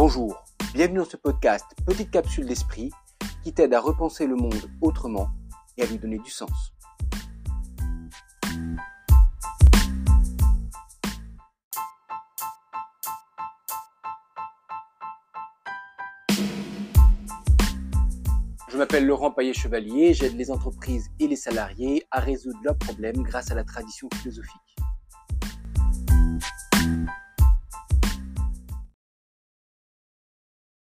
Bonjour, bienvenue dans ce podcast Petite capsule d'esprit qui t'aide à repenser le monde autrement et à lui donner du sens. Je m'appelle Laurent Paillet-Chevalier, j'aide les entreprises et les salariés à résoudre leurs problèmes grâce à la tradition philosophique.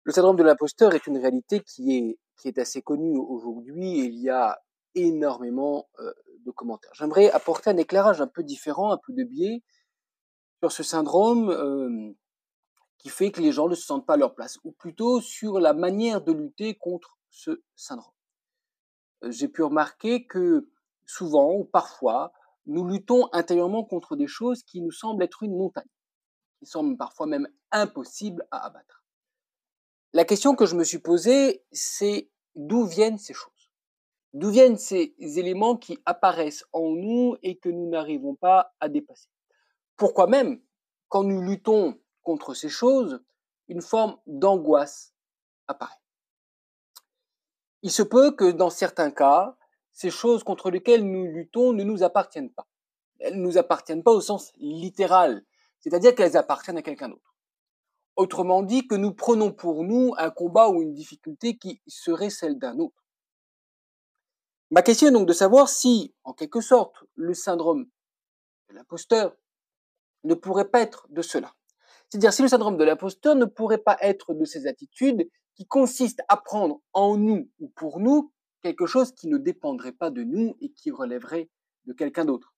Le syndrome de l'imposteur est une réalité qui est, qui est assez connue aujourd'hui et il y a énormément euh, de commentaires. J'aimerais apporter un éclairage un peu différent, un peu de biais sur ce syndrome euh, qui fait que les gens ne se sentent pas à leur place, ou plutôt sur la manière de lutter contre ce syndrome. Euh, j'ai pu remarquer que souvent ou parfois, nous luttons intérieurement contre des choses qui nous semblent être une montagne, qui semblent parfois même impossibles à abattre. La question que je me suis posée, c'est d'où viennent ces choses? D'où viennent ces éléments qui apparaissent en nous et que nous n'arrivons pas à dépasser? Pourquoi même, quand nous luttons contre ces choses, une forme d'angoisse apparaît? Il se peut que dans certains cas, ces choses contre lesquelles nous luttons ne nous appartiennent pas. Elles ne nous appartiennent pas au sens littéral, c'est-à-dire qu'elles appartiennent à quelqu'un d'autre. Autrement dit, que nous prenons pour nous un combat ou une difficulté qui serait celle d'un autre. Ma question est donc de savoir si, en quelque sorte, le syndrome de l'imposteur ne pourrait pas être de cela. C'est-à-dire si le syndrome de l'imposteur ne pourrait pas être de ces attitudes qui consistent à prendre en nous ou pour nous quelque chose qui ne dépendrait pas de nous et qui relèverait de quelqu'un d'autre.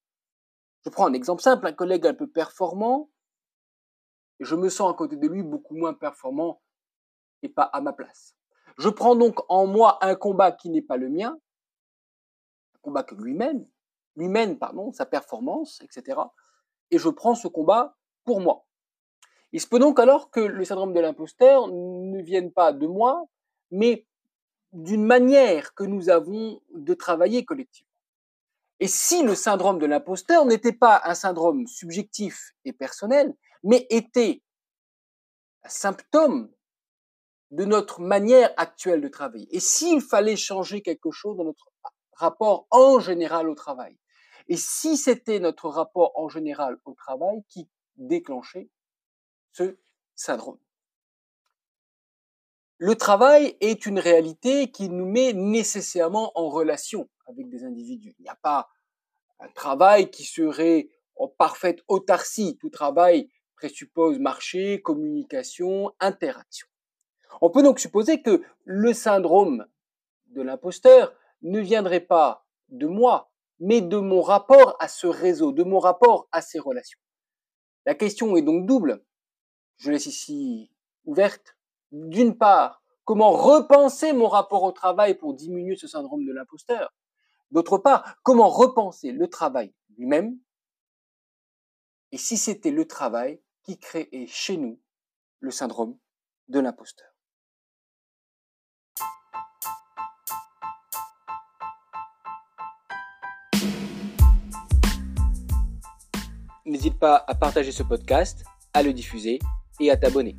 Je prends un exemple simple, un collègue un peu performant je me sens à côté de lui beaucoup moins performant et pas à ma place. Je prends donc en moi un combat qui n'est pas le mien, un combat que lui mène, lui mène, pardon, sa performance, etc. Et je prends ce combat pour moi. Il se peut donc alors que le syndrome de l'imposteur ne vienne pas de moi, mais d'une manière que nous avons de travailler collectivement. Et si le syndrome de l'imposteur n'était pas un syndrome subjectif et personnel, mais était un symptôme de notre manière actuelle de travailler. Et s'il fallait changer quelque chose dans notre rapport en général au travail, et si c'était notre rapport en général au travail qui déclenchait ce syndrome. Le travail est une réalité qui nous met nécessairement en relation avec des individus. Il n'y a pas un travail qui serait en parfaite autarcie. Tout travail présuppose marché, communication, interaction. On peut donc supposer que le syndrome de l'imposteur ne viendrait pas de moi, mais de mon rapport à ce réseau, de mon rapport à ces relations. La question est donc double. Je laisse ici ouverte. D'une part, comment repenser mon rapport au travail pour diminuer ce syndrome de l'imposteur? D'autre part, comment repenser le travail lui-même? Et si c'était le travail qui crée chez nous le syndrome de l'imposteur. N'hésite pas à partager ce podcast, à le diffuser et à t'abonner.